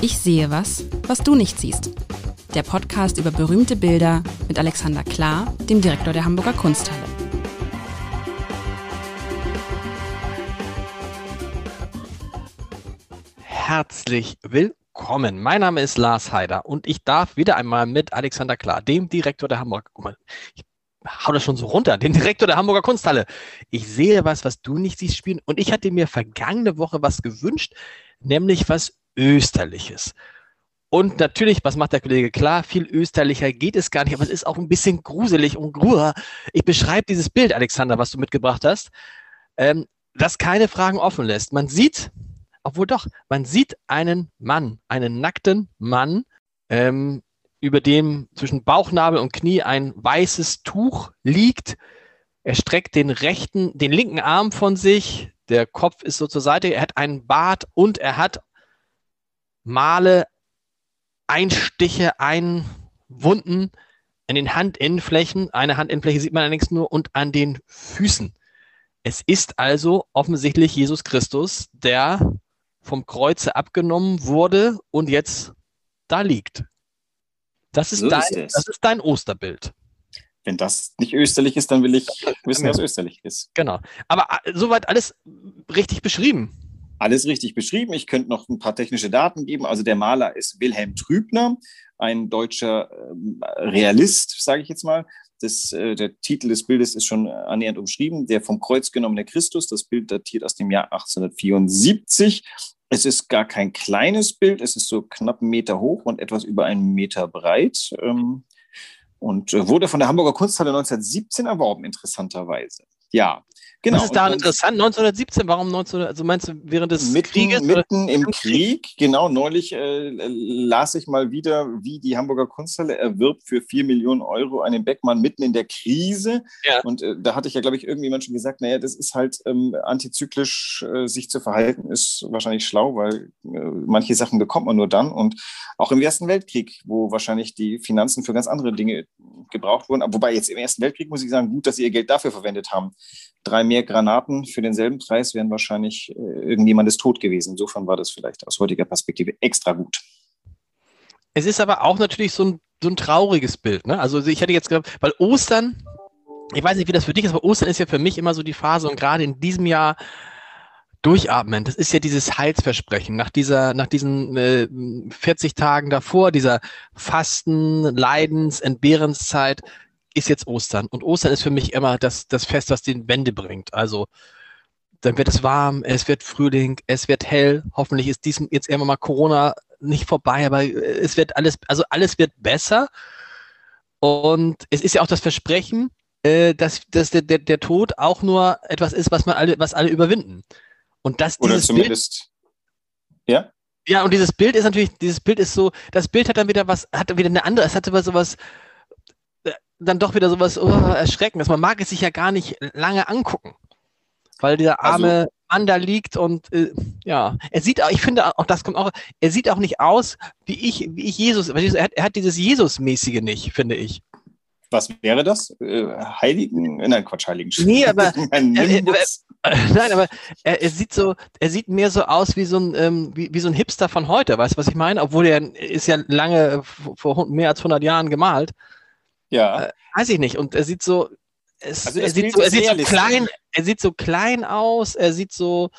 Ich sehe was, was du nicht siehst. Der Podcast über berühmte Bilder mit Alexander Klar, dem Direktor der Hamburger Kunsthalle. Herzlich willkommen. Mein Name ist Lars Heider und ich darf wieder einmal mit Alexander Klar, dem Direktor der Hamburger, mal, ich hau das schon so runter, dem Direktor der Hamburger Kunsthalle. Ich sehe was, was du nicht siehst spielen und ich hatte mir vergangene Woche was gewünscht, nämlich was Österliches. Und natürlich, was macht der Kollege klar? Viel österlicher geht es gar nicht, aber es ist auch ein bisschen gruselig und gruer. Ich beschreibe dieses Bild, Alexander, was du mitgebracht hast, ähm, das keine Fragen offen lässt. Man sieht, obwohl doch, man sieht einen Mann, einen nackten Mann, ähm, über dem zwischen Bauchnabel und Knie ein weißes Tuch liegt. Er streckt den rechten, den linken Arm von sich. Der Kopf ist so zur Seite. Er hat einen Bart und er hat Male, Einstiche, Einwunden an den Handinnenflächen. Eine Handinnenfläche sieht man allerdings nur und an den Füßen. Es ist also offensichtlich Jesus Christus, der vom Kreuze abgenommen wurde und jetzt da liegt. Das ist, so dein, ist das ist dein Osterbild. Wenn das nicht österlich ist, dann will ich wissen, was österlich ist. Genau. Aber äh, soweit alles richtig beschrieben alles richtig beschrieben. Ich könnte noch ein paar technische Daten geben. Also der Maler ist Wilhelm Trübner, ein deutscher ähm, Realist, sage ich jetzt mal. Das, äh, der Titel des Bildes ist schon annähernd umschrieben. Der vom Kreuz genommene Christus. Das Bild datiert aus dem Jahr 1874. Es ist gar kein kleines Bild. Es ist so knapp einen Meter hoch und etwas über einen Meter breit. Ähm, und äh, wurde von der Hamburger Kunsthalle 1917 erworben, interessanterweise. Ja, Genau. Was ist daran interessant? 1917, warum 19, also meinst du während des mitten, Krieges? Mitten im Krieg, genau. Neulich äh, las ich mal wieder, wie die Hamburger Kunsthalle erwirbt für 4 Millionen Euro einen Beckmann mitten in der Krise. Ja. Und äh, da hatte ich ja, glaube ich, irgendjemand schon gesagt, naja, das ist halt ähm, antizyklisch äh, sich zu verhalten, ist wahrscheinlich schlau, weil äh, manche Sachen bekommt man nur dann. Und auch im Ersten Weltkrieg, wo wahrscheinlich die Finanzen für ganz andere Dinge gebraucht wurden. Wobei jetzt im Ersten Weltkrieg muss ich sagen, gut, dass sie ihr Geld dafür verwendet haben drei mehr Granaten für denselben Preis wären wahrscheinlich äh, irgendjemandes tot gewesen. Insofern war das vielleicht aus heutiger Perspektive extra gut. Es ist aber auch natürlich so ein, so ein trauriges Bild. Ne? Also ich hätte jetzt gedacht, weil Ostern, ich weiß nicht, wie das für dich ist, aber Ostern ist ja für mich immer so die Phase und gerade in diesem Jahr durchatmen. Das ist ja dieses Heilsversprechen nach dieser, nach diesen äh, 40 Tagen davor, dieser Fasten, Leidens, Entbehrenszeit ist jetzt Ostern. Und Ostern ist für mich immer das, das Fest, was den Wende bringt. Also dann wird es warm, es wird Frühling, es wird hell. Hoffentlich ist diesem jetzt irgendwann mal Corona nicht vorbei, aber es wird alles, also alles wird besser. Und es ist ja auch das Versprechen, äh, dass, dass der, der, der Tod auch nur etwas ist, was man alle, was alle überwinden. Und das Oder zumindest. Bild, ja? Ja, und dieses Bild ist natürlich, dieses Bild ist so, das Bild hat dann wieder was, hat wieder eine andere, es hat aber sowas, dann doch wieder sowas oh, Erschreckendes. Man mag es sich ja gar nicht lange angucken, weil dieser also arme also, Mann da liegt und äh, ja, er sieht auch, ich finde auch, das kommt auch, er sieht auch nicht aus, wie ich, wie ich Jesus, er hat, er hat dieses Jesus-mäßige nicht, finde ich. Was wäre das? Äh, Heiligen? Nein, Quatsch, Heiligen. Nee, aber. äh, äh, nein, aber er, er, sieht so, er sieht mehr so aus wie so ein, ähm, wie, wie so ein Hipster von heute, weißt du, was ich meine? Obwohl er ist ja lange, vor mehr als 100 Jahren gemalt. Ja. Äh, weiß ich nicht. Und er sieht so, es, also er, sieht so, er sieht so klein, er sieht so klein aus, er sieht so,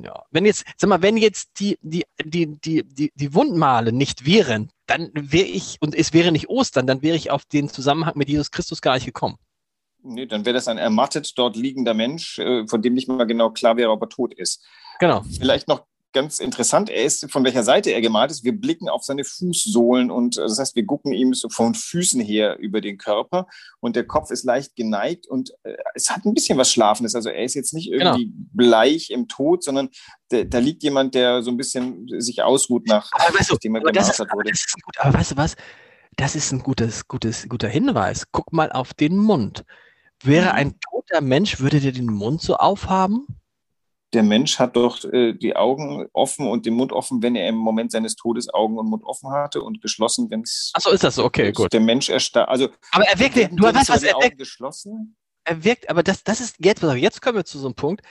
ja, wenn jetzt, sag mal, wenn jetzt die, die, die, die, die, die Wundmale nicht wären, dann wäre ich, und es wäre nicht Ostern, dann wäre ich auf den Zusammenhang mit Jesus Christus gar nicht gekommen. Nee, dann wäre das ein ermattet dort liegender Mensch, äh, von dem nicht mal genau klar wäre, ob er tot ist. Genau. Vielleicht noch ganz interessant. Er ist, von welcher Seite er gemalt ist. Wir blicken auf seine Fußsohlen und äh, das heißt, wir gucken ihm so von Füßen her über den Körper und der Kopf ist leicht geneigt und äh, es hat ein bisschen was Schlafendes. Also er ist jetzt nicht irgendwie genau. bleich im Tod, sondern da, da, liegt jemand, der so ein bisschen sich ausruht nach, aber weißt du, nachdem er gemartert wurde. Gut, aber weißt du was? Das ist ein gutes, gutes, guter Hinweis. Guck mal auf den Mund. Wäre mhm. ein toter Mensch, würde der den Mund so aufhaben? Der Mensch hat doch äh, die Augen offen und den Mund offen, wenn er im Moment seines Todes Augen und Mund offen hatte und geschlossen, wenn es. Achso, ist das so, okay, gut. Der Mensch erstarrt. Also, aber er wirkt, du weißt was, er wirkt, geschlossen. Er wirkt, aber das, das ist jetzt, jetzt kommen wir zu so einem Punkt.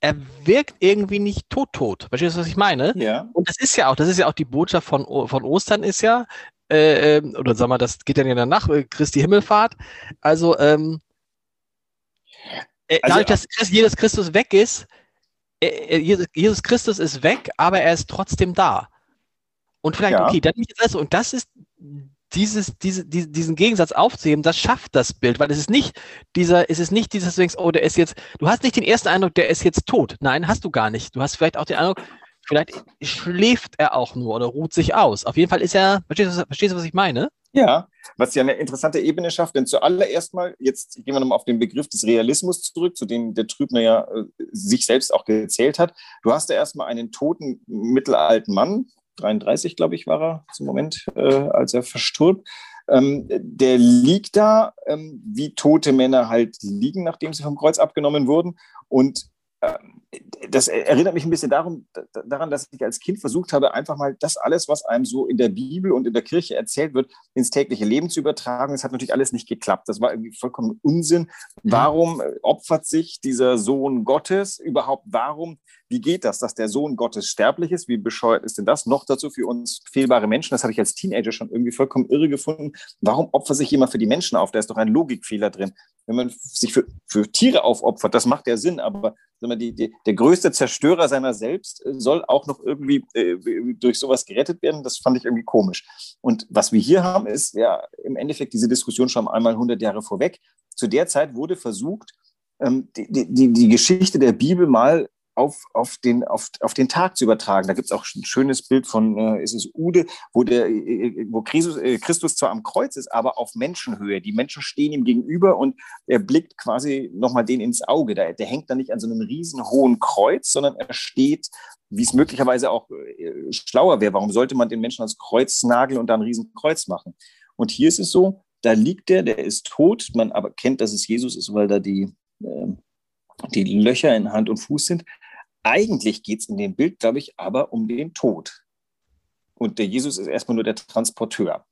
er wirkt irgendwie nicht tot-tot. Verstehst du, was ich meine? Ja. Und das ist ja auch, das ist ja auch die Botschaft von, von Ostern ist ja, äh, ähm, oder sag mal, das geht dann ja danach, äh, Christi Himmelfahrt. Also, ähm, äh, also, dadurch, dass Jesus Christus weg ist, Jesus, Jesus Christus ist weg, aber er ist trotzdem da. Und vielleicht, ja. okay, dann nicht das, und das ist dieses, diese, diesen Gegensatz aufzuheben, das schafft das Bild, weil es ist nicht dieser, es ist nicht dieses, du denkst, oh, der ist jetzt, du hast nicht den ersten Eindruck, der ist jetzt tot. Nein, hast du gar nicht. Du hast vielleicht auch den Eindruck, vielleicht schläft er auch nur oder ruht sich aus. Auf jeden Fall ist er, verstehst du, verstehst du was ich meine? Ja, was ja eine interessante Ebene schafft, denn zuallererst mal, jetzt gehen wir nochmal auf den Begriff des Realismus zurück, zu dem der Trübner ja äh, sich selbst auch gezählt hat. Du hast ja erstmal einen toten mittelalten Mann, 33, glaube ich, war er zum Moment, äh, als er verstirbt. Ähm, der liegt da, ähm, wie tote Männer halt liegen, nachdem sie vom Kreuz abgenommen wurden. Und ähm, das erinnert mich ein bisschen darum, daran, dass ich als Kind versucht habe, einfach mal das alles, was einem so in der Bibel und in der Kirche erzählt wird, ins tägliche Leben zu übertragen. Das hat natürlich alles nicht geklappt. Das war irgendwie vollkommen Unsinn. Warum opfert sich dieser Sohn Gottes überhaupt? Warum wie geht das, dass der Sohn Gottes sterblich ist? Wie bescheuert ist denn das? Noch dazu für uns fehlbare Menschen. Das habe ich als Teenager schon irgendwie vollkommen irre gefunden. Warum opfert sich jemand für die Menschen auf? Da ist doch ein Logikfehler drin. Wenn man sich für, für Tiere aufopfert, das macht ja Sinn, aber die, die, der größte Zerstörer seiner selbst äh, soll auch noch irgendwie äh, durch sowas gerettet werden. Das fand ich irgendwie komisch. Und was wir hier haben, ist ja im Endeffekt diese Diskussion schon einmal 100 Jahre vorweg. Zu der Zeit wurde versucht, ähm, die, die, die Geschichte der Bibel mal auf, auf, den, auf, auf den Tag zu übertragen. Da gibt es auch ein schönes Bild von, äh, ist es Ude, wo, der, äh, äh, wo Christus, äh, Christus zwar am Kreuz ist, aber auf Menschenhöhe. Die Menschen stehen ihm gegenüber und er blickt quasi nochmal den ins Auge. Der, der hängt da nicht an so einem riesen hohen Kreuz, sondern er steht, wie es möglicherweise auch äh, schlauer wäre. Warum sollte man den Menschen ans Kreuz nageln und dann ein riesen Kreuz machen? Und hier ist es so, da liegt der, der ist tot, man aber kennt, dass es Jesus ist, weil da die, äh, die Löcher in Hand und Fuß sind. Eigentlich geht es in dem Bild, glaube ich, aber um den Tod. Und der Jesus ist erstmal nur der Transporteur.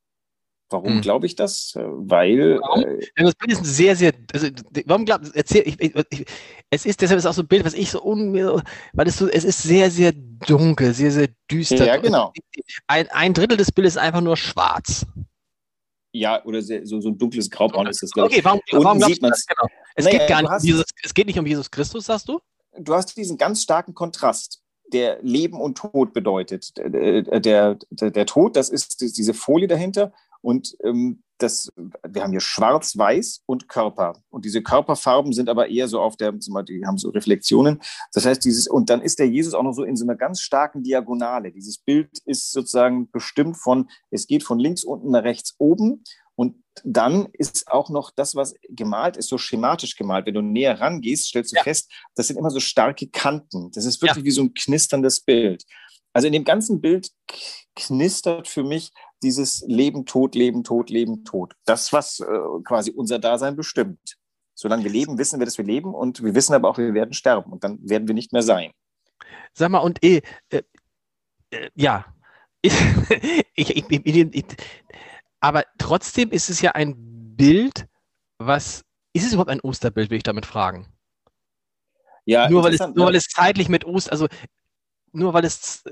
Warum hm. glaube ich das? Weil. Warum? Äh, das Bild ist ein sehr, sehr. Also, warum glaub, erzähl, ich, ich, ich, es ist deshalb ist auch so ein Bild, was ich so un, weil es so, es ist sehr, sehr dunkel, sehr, sehr düster. Ja, genau. Ein, ein Drittel des Bildes ist einfach nur schwarz. Ja, oder sehr, so, so ein dunkles Graubraun ist das, glaube ich. Okay, warum, warum glaubst du das? Genau. Es, naja, geht gar nicht um Jesus, es geht nicht um Jesus Christus, sagst du? Du hast diesen ganz starken Kontrast, der Leben und Tod bedeutet. Der, der, der, der Tod, das ist diese Folie dahinter und ähm, das, wir haben hier Schwarz-Weiß und Körper. Und diese Körperfarben sind aber eher so auf der, die haben so Reflexionen. Das heißt, dieses, und dann ist der Jesus auch noch so in so einer ganz starken Diagonale. Dieses Bild ist sozusagen bestimmt von, es geht von links unten nach rechts oben dann ist auch noch das, was gemalt ist, so schematisch gemalt. Wenn du näher rangehst, stellst du ja. fest, das sind immer so starke Kanten. Das ist wirklich ja. wie so ein knisterndes Bild. Also in dem ganzen Bild knistert für mich dieses Leben, Tod, Leben, Tod, Leben, Tod. Das, was äh, quasi unser Dasein bestimmt. Solange wir leben, wissen wir, dass wir leben und wir wissen aber auch, wir werden sterben und dann werden wir nicht mehr sein. Sag mal, und eh, äh, äh, ja, ich, ich, ich, aber trotzdem ist es ja ein Bild, was. Ist es überhaupt ein Osterbild, will ich damit fragen? Ja, nur weil, es, nur weil es zeitlich mit Ostern, also nur weil es.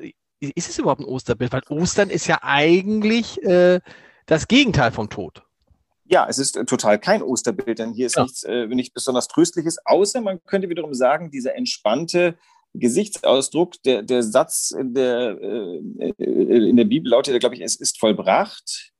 Ist es überhaupt ein Osterbild? Weil Ostern ist ja eigentlich äh, das Gegenteil vom Tod. Ja, es ist total kein Osterbild, denn hier ist ja. nichts, äh, nichts besonders Tröstliches, außer man könnte wiederum sagen, dieser entspannte Gesichtsausdruck, der, der Satz in der, äh, in der Bibel lautet, glaube ich, es ist vollbracht.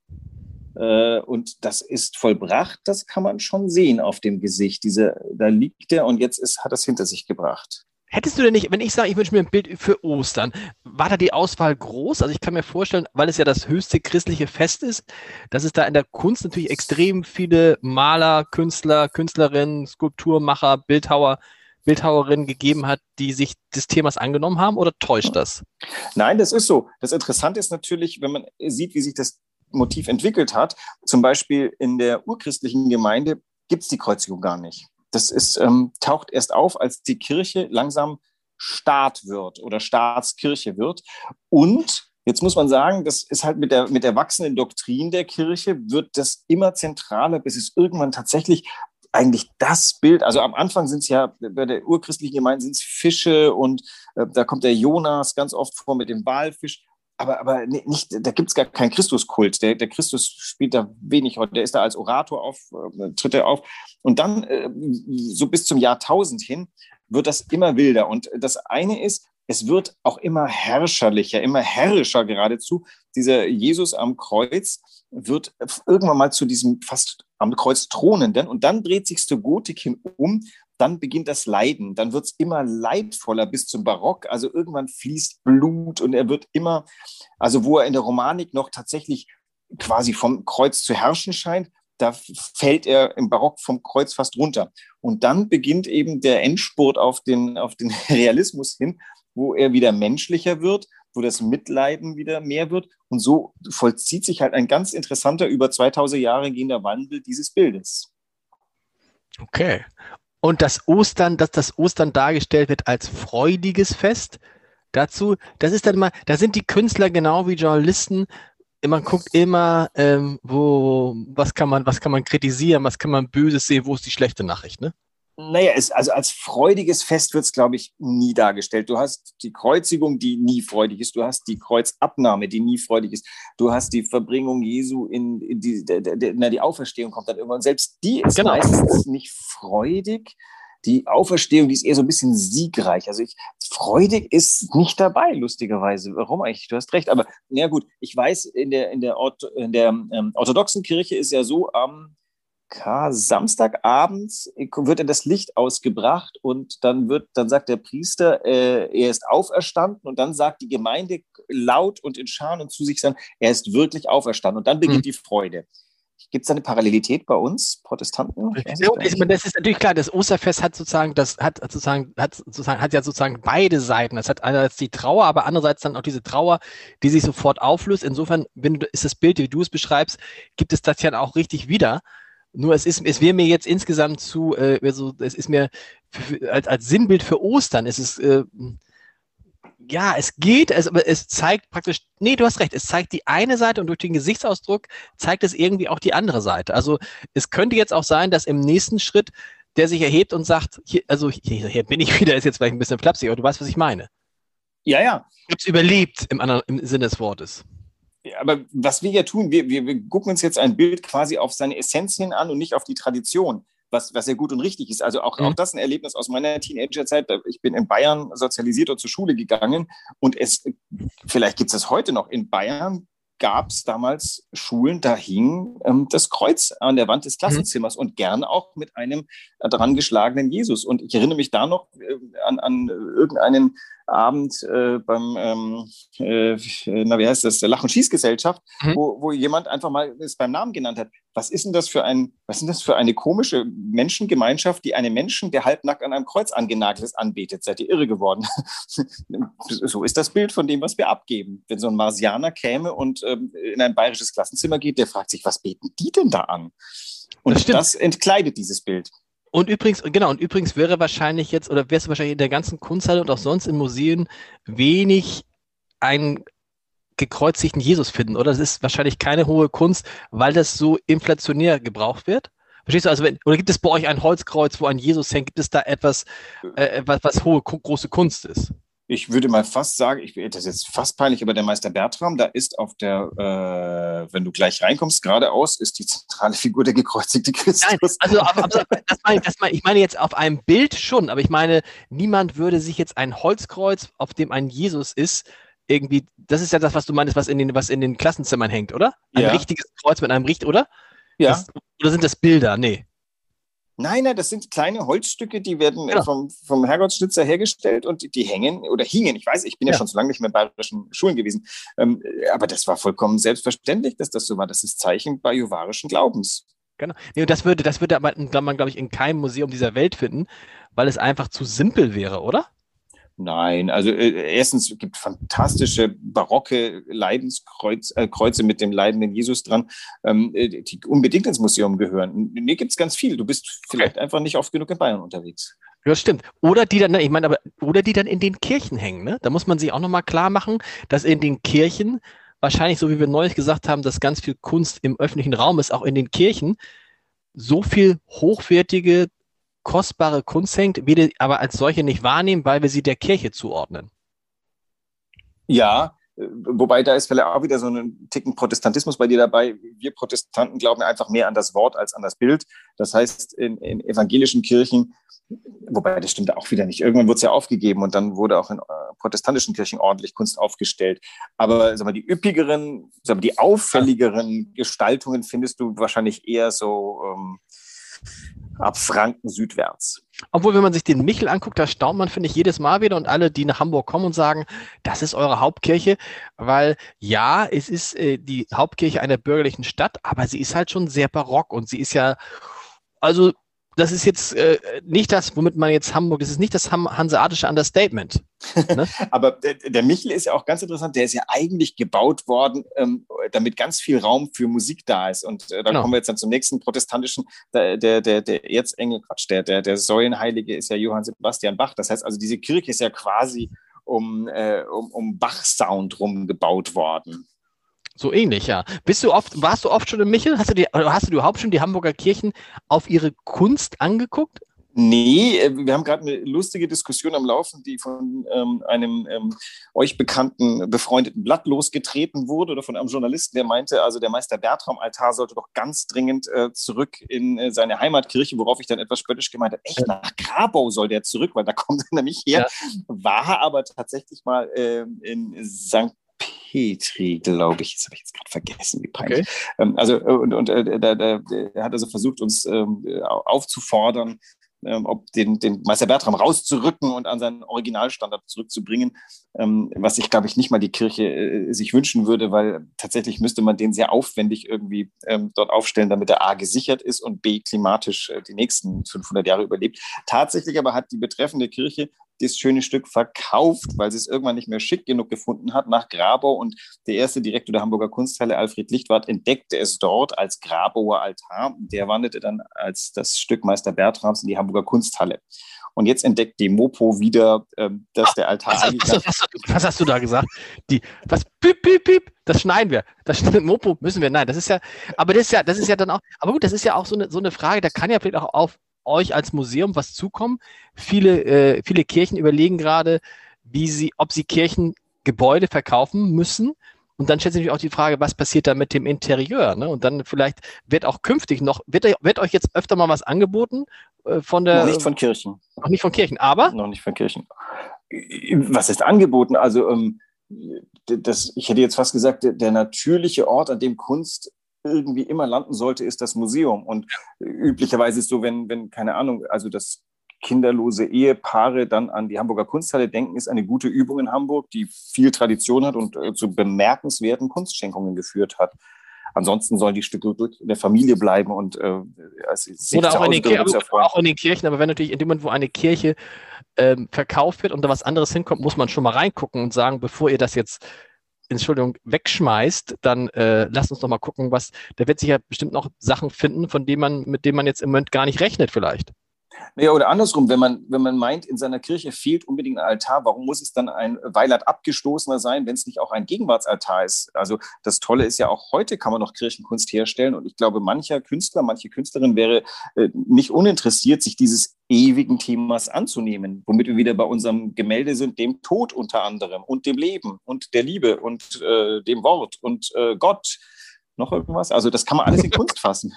Äh, und das ist vollbracht, das kann man schon sehen auf dem Gesicht. Diese, da liegt er und jetzt ist, hat es hinter sich gebracht. Hättest du denn nicht, wenn ich sage, ich wünsche mir ein Bild für Ostern, war da die Auswahl groß? Also ich kann mir vorstellen, weil es ja das höchste christliche Fest ist, dass es da in der Kunst natürlich extrem viele Maler, Künstler, Künstlerinnen, Skulpturmacher, Bildhauer, Bildhauerinnen gegeben hat, die sich des Themas angenommen haben oder täuscht das? Nein, das ist so. Das Interessante ist natürlich, wenn man sieht, wie sich das Motiv entwickelt hat. Zum Beispiel in der urchristlichen Gemeinde gibt es die Kreuzigung gar nicht. Das ist, ähm, taucht erst auf, als die Kirche langsam Staat wird oder Staatskirche wird. Und jetzt muss man sagen, das ist halt mit der, mit der wachsenden Doktrin der Kirche, wird das immer zentraler, bis es irgendwann tatsächlich eigentlich das Bild, also am Anfang sind es ja, bei der urchristlichen Gemeinde sind es Fische und äh, da kommt der Jonas ganz oft vor mit dem Walfisch. Aber, aber nicht, da gibt es gar keinen Christuskult. Der, der Christus spielt da wenig heute. Der ist da als Orator auf, äh, tritt er auf. Und dann, äh, so bis zum Jahrtausend hin, wird das immer wilder. Und das eine ist, es wird auch immer herrscherlicher, immer herrischer geradezu. Dieser Jesus am Kreuz wird irgendwann mal zu diesem fast am Kreuz thronenden und dann dreht sich zur Gotik hin um, dann beginnt das Leiden, dann wird es immer leidvoller bis zum Barock, also irgendwann fließt Blut und er wird immer, also wo er in der Romanik noch tatsächlich quasi vom Kreuz zu herrschen scheint, da fällt er im Barock vom Kreuz fast runter. Und dann beginnt eben der Endspurt auf den, auf den Realismus hin, wo er wieder menschlicher wird, wo das Mitleiden wieder mehr wird. Und so vollzieht sich halt ein ganz interessanter, über 2000 Jahre gehender Wandel dieses Bildes. Okay. Und das Ostern, dass das Ostern dargestellt wird als freudiges Fest, dazu, das ist dann immer, da sind die Künstler genau wie Journalisten man guckt immer, ähm, wo, was kann man, was kann man kritisieren, was kann man Böses sehen, wo ist die schlechte Nachricht, ne? Naja, es, also als freudiges Fest wird es, glaube ich, nie dargestellt. Du hast die Kreuzigung, die nie freudig ist. Du hast die Kreuzabnahme, die nie freudig ist. Du hast die Verbringung Jesu in, in die, der, der, na, die Auferstehung kommt dann irgendwann. Selbst die ist genau. meistens nicht freudig. Die Auferstehung, die ist eher so ein bisschen siegreich. Also ich, freudig ist nicht dabei, lustigerweise. Warum eigentlich? Du hast recht. Aber na gut, ich weiß, in der, in der, Ort, in der ähm, orthodoxen Kirche ist ja so am Samstagabends wird in das Licht ausgebracht und dann wird, dann sagt der Priester, äh, er ist auferstanden und dann sagt die Gemeinde laut und in Scharen und zu sich sagen, er ist wirklich auferstanden und dann beginnt hm. die Freude. Gibt es da eine Parallelität bei uns Protestanten? Ja, das ist natürlich klar. Das Osterfest hat sozusagen, das hat sozusagen, hat sozusagen, hat ja sozusagen beide Seiten. Das hat einerseits die Trauer, aber andererseits dann auch diese Trauer, die sich sofort auflöst. Insofern, wenn du, ist das Bild, wie du es beschreibst, gibt es das ja auch richtig wieder. Nur es ist, es wäre mir jetzt insgesamt zu, äh, also es ist mir als, als Sinnbild für Ostern, es ist, äh, ja, es geht, es, aber es zeigt praktisch, nee, du hast recht, es zeigt die eine Seite und durch den Gesichtsausdruck zeigt es irgendwie auch die andere Seite. Also es könnte jetzt auch sein, dass im nächsten Schritt der sich erhebt und sagt, hier, also hier, hier bin ich wieder, ist jetzt vielleicht ein bisschen flapsig, aber du weißt, was ich meine. Ja, ja. Ich habe es überlebt im, anderen, im Sinne des Wortes aber was wir ja tun, wir, wir, wir gucken uns jetzt ein Bild quasi auf seine Essenz hin an und nicht auf die Tradition, was, was ja gut und richtig ist. Also auch, mhm. auch das ein Erlebnis aus meiner Teenagerzeit. Ich bin in Bayern sozialisiert und zur Schule gegangen und es, vielleicht gibt es das heute noch, in Bayern gab es damals Schulen, da hing ähm, das Kreuz an der Wand des mhm. Klassenzimmers mhm. und gern auch mit einem dran geschlagenen Jesus. Und ich erinnere mich da noch äh, an, an irgendeinen Abend äh, beim, ähm, äh, na wie heißt das, Lach- und Schießgesellschaft, mhm. wo, wo jemand einfach mal es beim Namen genannt hat. Was ist denn das für ein, was denn das für eine komische Menschengemeinschaft, die einen Menschen, der halbnackt an einem Kreuz angenagelt ist, anbetet? Seid ihr irre geworden? so ist das Bild von dem, was wir abgeben. Wenn so ein Marsianer käme und ähm, in ein bayerisches Klassenzimmer geht, der fragt sich, was beten die denn da an? Und das, das entkleidet dieses Bild. Und übrigens, genau, und übrigens wäre wahrscheinlich jetzt, oder wärst du wahrscheinlich in der ganzen Kunsthalle und auch sonst in Museen wenig einen gekreuzigten Jesus finden, oder? Das ist wahrscheinlich keine hohe Kunst, weil das so inflationär gebraucht wird. Verstehst du? Also wenn, oder gibt es bei euch ein Holzkreuz, wo ein Jesus hängt? Gibt es da etwas, äh, was, was hohe, große Kunst ist? Ich würde mal fast sagen, ich, das ist jetzt fast peinlich, aber der Meister Bertram, da ist auf der, äh, wenn du gleich reinkommst, geradeaus, ist die zentrale Figur der gekreuzigte Christus. Nein, also auf, auf, das meine, das meine, ich meine jetzt auf einem Bild schon, aber ich meine, niemand würde sich jetzt ein Holzkreuz, auf dem ein Jesus ist, irgendwie, das ist ja das, was du meinst, was in den, was in den Klassenzimmern hängt, oder? Ein ja. richtiges Kreuz mit einem Richt, oder? Ja. Das, oder sind das Bilder? Nee. Nein, nein, das sind kleine Holzstücke, die werden ja. vom, vom Herrgottsschnitzer hergestellt und die, die, hängen oder hingen. Ich weiß, ich bin ja, ja schon so lange nicht mehr in bayerischen Schulen gewesen. Ähm, aber das war vollkommen selbstverständlich, dass das so war. Das ist Zeichen bajuwarischen Glaubens. Genau. Nee, das würde, das würde aber man, glaube ich, in keinem Museum dieser Welt finden, weil es einfach zu simpel wäre, oder? Nein, also äh, erstens gibt fantastische barocke Leidenskreuze äh, mit dem leidenden Jesus dran, ähm, äh, die unbedingt ins Museum gehören. Mir gibt es ganz viel. Du bist vielleicht okay. einfach nicht oft genug in Bayern unterwegs. Ja, das stimmt. Oder die dann, ich meine, aber, oder die dann in den Kirchen hängen, ne? Da muss man sich auch nochmal klar machen, dass in den Kirchen wahrscheinlich, so wie wir neulich gesagt haben, dass ganz viel Kunst im öffentlichen Raum ist, auch in den Kirchen, so viel hochwertige, kostbare Kunst hängt, wir aber als solche nicht wahrnehmen, weil wir sie der Kirche zuordnen. Ja, Wobei da ist vielleicht auch wieder so ein Ticken Protestantismus bei dir dabei. Wir Protestanten glauben einfach mehr an das Wort als an das Bild. Das heißt, in, in evangelischen Kirchen, wobei das stimmt auch wieder nicht. Irgendwann wurde es ja aufgegeben und dann wurde auch in äh, protestantischen Kirchen ordentlich Kunst aufgestellt. Aber sag mal, die üppigeren, sag mal, die auffälligeren Gestaltungen findest du wahrscheinlich eher so ähm, ab Franken südwärts. Obwohl, wenn man sich den Michel anguckt, da staunt man, finde ich, jedes Mal wieder und alle, die nach Hamburg kommen und sagen, das ist eure Hauptkirche, weil ja, es ist äh, die Hauptkirche einer bürgerlichen Stadt, aber sie ist halt schon sehr barock und sie ist ja, also das ist jetzt äh, nicht das, womit man jetzt Hamburg, das ist nicht das hanseatische Understatement. Ne? Aber der, der, Michel ist ja auch ganz interessant, der ist ja eigentlich gebaut worden, ähm, damit ganz viel Raum für Musik da ist. Und äh, dann genau. kommen wir jetzt dann zum nächsten protestantischen, der, der, der, der Erzengel, Quatsch, der, der, der Säulenheilige ist ja Johann Sebastian Bach. Das heißt also, diese Kirche ist ja quasi um, äh, um, um Bach-Sound rum gebaut worden. So ähnlich, ja. Bist du oft, warst du oft schon in Michel? Hast du, dir, hast du überhaupt schon die Hamburger Kirchen auf ihre Kunst angeguckt? Nee, äh, wir haben gerade eine lustige Diskussion am Laufen, die von ähm, einem ähm, euch bekannten, befreundeten Blatt losgetreten wurde oder von einem Journalisten, der meinte, also der Meister Bertram-Altar sollte doch ganz dringend äh, zurück in äh, seine Heimatkirche, worauf ich dann etwas spöttisch gemeint habe, echt, nach Grabau soll der zurück, weil da kommt er nämlich her, ja. war aber tatsächlich mal äh, in St. Petri, glaube ich. Das habe ich jetzt gerade vergessen, wie peinlich. Okay. Ähm, also, äh, und, und äh, da, da, der hat also versucht, uns ähm, aufzufordern, ähm, ob den, den Meister Bertram rauszurücken und an seinen Originalstandard zurückzubringen, ähm, was ich, glaube ich, nicht mal die Kirche äh, sich wünschen würde, weil tatsächlich müsste man den sehr aufwendig irgendwie ähm, dort aufstellen, damit er A gesichert ist und B klimatisch äh, die nächsten 500 Jahre überlebt. Tatsächlich aber hat die betreffende Kirche das schöne Stück verkauft, weil sie es irgendwann nicht mehr schick genug gefunden hat, nach Grabau. Und der erste Direktor der Hamburger Kunsthalle, Alfred Lichtwart, entdeckte es dort als Grabauer Altar. Der wanderte dann als das Stück Meister Bertrams in die Hamburger Kunsthalle. Und jetzt entdeckt die Mopo wieder, ähm, dass der Altar was. Was, was, was, hast du da gesagt? Die, was, piep, piep, piep, das schneiden wir. Das Mopo müssen wir, nein, das ist ja, aber das ist ja, das ist ja dann auch, aber gut, das ist ja auch so eine, so eine Frage, da kann ja vielleicht auch auf euch als Museum was zukommen. Viele, äh, viele Kirchen überlegen gerade, wie sie, ob sie Kirchengebäude verkaufen müssen. Und dann stellt sich auch die Frage, was passiert da mit dem Interieur? Ne? Und dann vielleicht wird auch künftig noch, wird, wird euch jetzt öfter mal was angeboten äh, von der. Noch nicht von Kirchen. Noch nicht von Kirchen, aber? Noch nicht von Kirchen. Was ist angeboten? Also, ähm, das, ich hätte jetzt fast gesagt, der, der natürliche Ort, an dem Kunst irgendwie immer landen sollte, ist das Museum. Und üblicherweise ist so, wenn, wenn, keine Ahnung, also das kinderlose Ehepaare dann an die Hamburger Kunsthalle denken, ist eine gute Übung in Hamburg, die viel Tradition hat und äh, zu bemerkenswerten Kunstschenkungen geführt hat. Ansonsten sollen die Stücke in der Familie bleiben und äh, also Oder auch in, den auch in, den Kirchen, aber wenn natürlich in dem Moment, wo eine Kirche ähm, verkauft wird und da was anderes hinkommt, muss man schon mal reingucken und sagen, bevor ihr das jetzt Entschuldigung, wegschmeißt, dann äh, lasst uns doch mal gucken, was, da wird sich ja bestimmt noch Sachen finden, von denen man, mit denen man jetzt im Moment gar nicht rechnet vielleicht. Naja, oder andersrum, wenn man, wenn man meint, in seiner Kirche fehlt unbedingt ein Altar, warum muss es dann ein Weilert abgestoßener sein, wenn es nicht auch ein Gegenwartsaltar ist? Also das Tolle ist ja auch heute kann man noch Kirchenkunst herstellen und ich glaube, mancher Künstler, manche Künstlerin wäre äh, nicht uninteressiert, sich dieses ewigen Themas anzunehmen, womit wir wieder bei unserem Gemälde sind, dem Tod unter anderem und dem Leben und der Liebe und äh, dem Wort und äh, Gott. Noch irgendwas? Also das kann man alles in Kunst fassen.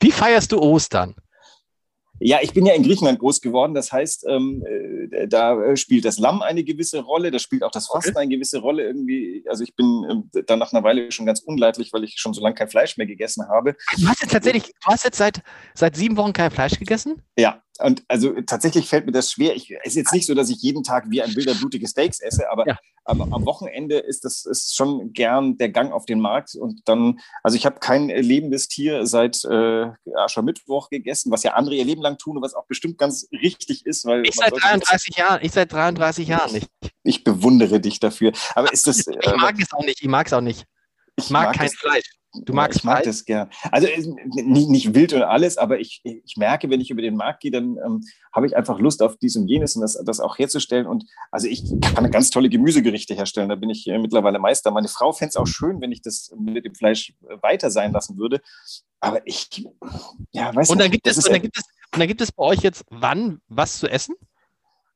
Wie feierst du Ostern? Ja, ich bin ja in Griechenland groß geworden. Das heißt, ähm, äh, da spielt das Lamm eine gewisse Rolle, da spielt auch das Fasten eine gewisse Rolle irgendwie. Also ich bin äh, dann nach einer Weile schon ganz unleidlich, weil ich schon so lange kein Fleisch mehr gegessen habe. Du hast jetzt tatsächlich, du hast jetzt seit, seit sieben Wochen kein Fleisch gegessen? Ja, und also tatsächlich fällt mir das schwer. Ich, es ist jetzt nicht so, dass ich jeden Tag wie ein wilder blutige Steaks esse, aber ja. am, am, Wochenende ist das ist schon gern der Gang auf den Markt. Und dann, also ich habe kein lebendes Tier seit äh, Aschermittwoch gegessen, was ja andere ihr Leben lang tun und was auch bestimmt ganz richtig ist. Weil ich seit 33 Jahren, ich seit 33 Jahren nicht. Ich bewundere dich dafür. Aber ist das. ich mag äh, es auch nicht, ich mag es auch nicht. Ich mag, mag kein Fleisch. Du magst Ich mag das gern. Also nicht, nicht wild und alles, aber ich, ich merke, wenn ich über den Markt gehe, dann ähm, habe ich einfach Lust auf dies und jenes und das, das auch herzustellen. Und also ich kann ganz tolle Gemüsegerichte herstellen. Da bin ich äh, mittlerweile Meister. Meine Frau fände es auch schön, wenn ich das mit dem Fleisch äh, weiter sein lassen würde. Aber ich, ja, weiß und dann nicht. Gibt es, und, dann gibt es, und dann gibt es bei euch jetzt wann was zu essen?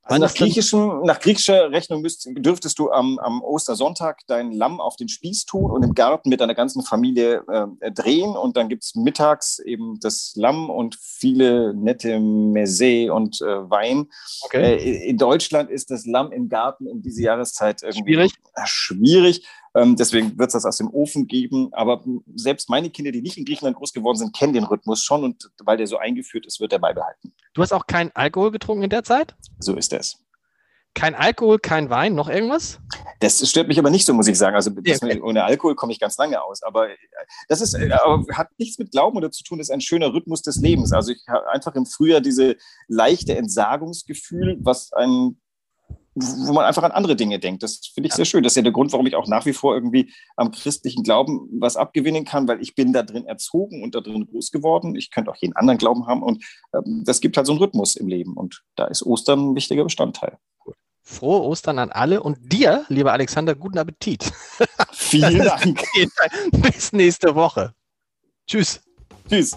Also nach, griechischen, nach griechischer Rechnung müsst, dürftest du am, am, Ostersonntag dein Lamm auf den Spieß tun und im Garten mit deiner ganzen Familie äh, drehen. Und dann gibt es mittags eben das Lamm und viele nette Mese und äh, Wein. Okay. Äh, in Deutschland ist das Lamm im Garten in diese Jahreszeit schwierig. schwierig. Ähm, deswegen wird es das aus dem Ofen geben. Aber selbst meine Kinder, die nicht in Griechenland groß geworden sind, kennen den Rhythmus schon und weil der so eingeführt ist, wird er beibehalten. Du hast auch keinen Alkohol getrunken in der Zeit? So ist es. Kein Alkohol, kein Wein, noch irgendwas? Das stört mich aber nicht so, muss ich sagen. Also ja, okay. ohne Alkohol komme ich ganz lange aus. Aber äh, das ist, äh, aber hat nichts mit Glauben oder zu tun. Das ist ein schöner Rhythmus des Lebens. Also ich habe einfach im Frühjahr diese leichte Entsagungsgefühl, was ein wo man einfach an andere Dinge denkt. Das finde ich sehr schön. Das ist ja der Grund, warum ich auch nach wie vor irgendwie am christlichen Glauben was abgewinnen kann, weil ich bin da drin erzogen und da drin groß geworden. Ich könnte auch jeden anderen Glauben haben und ähm, das gibt halt so einen Rhythmus im Leben und da ist Ostern ein wichtiger Bestandteil. Frohe Ostern an alle und dir, lieber Alexander, guten Appetit. Vielen Dank. Bis nächste Woche. Tschüss. Tschüss.